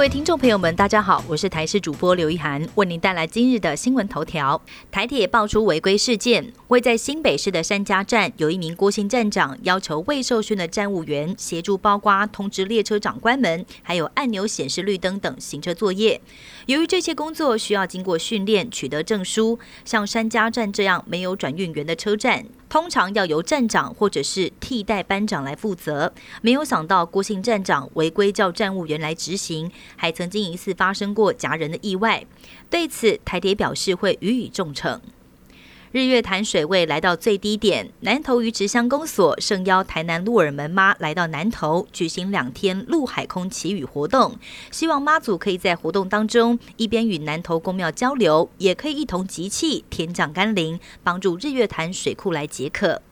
各位听众朋友们，大家好，我是台视主播刘一涵，为您带来今日的新闻头条。台铁爆出违规事件，位在新北市的山家站，有一名郭姓站长要求未受训的站务员协助包瓜、通知列车长关门，还有按钮显示绿灯等行车作业。由于这些工作需要经过训练取得证书，像山家站这样没有转运员的车站。通常要由站长或者是替代班长来负责，没有想到郭姓站长违规叫站务员来执行，还曾经一次发生过夹人的意外。对此，台铁表示会予以重惩。日月潭水位来到最低点，南投鱼池乡公所盛邀台南鹿耳门妈来到南投举行两天陆海空祈雨活动，希望妈祖可以在活动当中一边与南投公庙交流，也可以一同集气天降甘霖，帮助日月潭水库来解渴。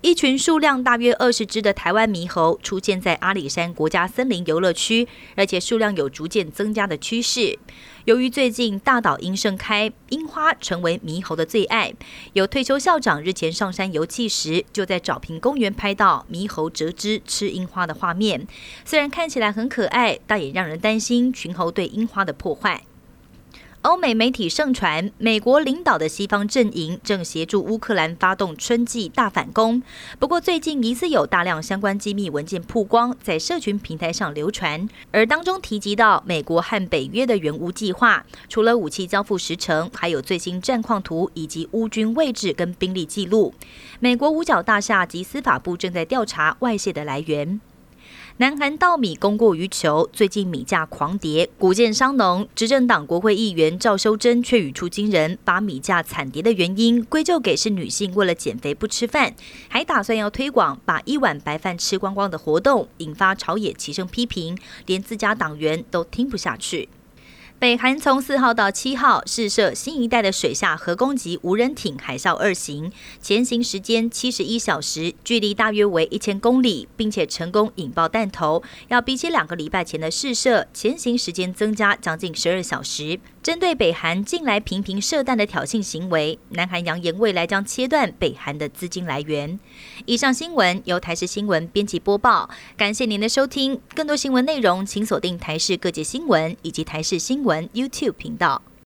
一群数量大约二十只的台湾猕猴出现在阿里山国家森林游乐区，而且数量有逐渐增加的趋势。由于最近大岛樱盛开，樱花成为猕猴的最爱。有退休校长日前上山游憩时，就在找平公园拍到猕猴折枝吃樱花的画面。虽然看起来很可爱，但也让人担心群猴对樱花的破坏。欧美媒体盛传，美国领导的西方阵营正协助乌克兰发动春季大反攻。不过，最近疑似有大量相关机密文件曝光，在社群平台上流传，而当中提及到美国和北约的援乌计划，除了武器交付时程，还有最新战况图以及乌军位置跟兵力记录。美国五角大厦及司法部正在调查外泄的来源。南韩稻米供过于求，最近米价狂跌，古建商农。执政党国会议员赵修珍却语出惊人，把米价惨跌的原因归咎给是女性为了减肥不吃饭，还打算要推广把一碗白饭吃光光的活动，引发朝野齐声批评，连自家党员都听不下去。北韩从四号到七号试射新一代的水下核攻击无人艇“海啸二型”，潜行时间七十一小时，距离大约为一千公里，并且成功引爆弹头，要比起两个礼拜前的试射，潜行时间增加将近十二小时。针对北韩近来频频射弹的挑衅行为，南韩扬言未来将切断北韩的资金来源。以上新闻由台视新闻编辑播报，感谢您的收听。更多新闻内容，请锁定台视各界新闻以及台视新闻 YouTube 频道。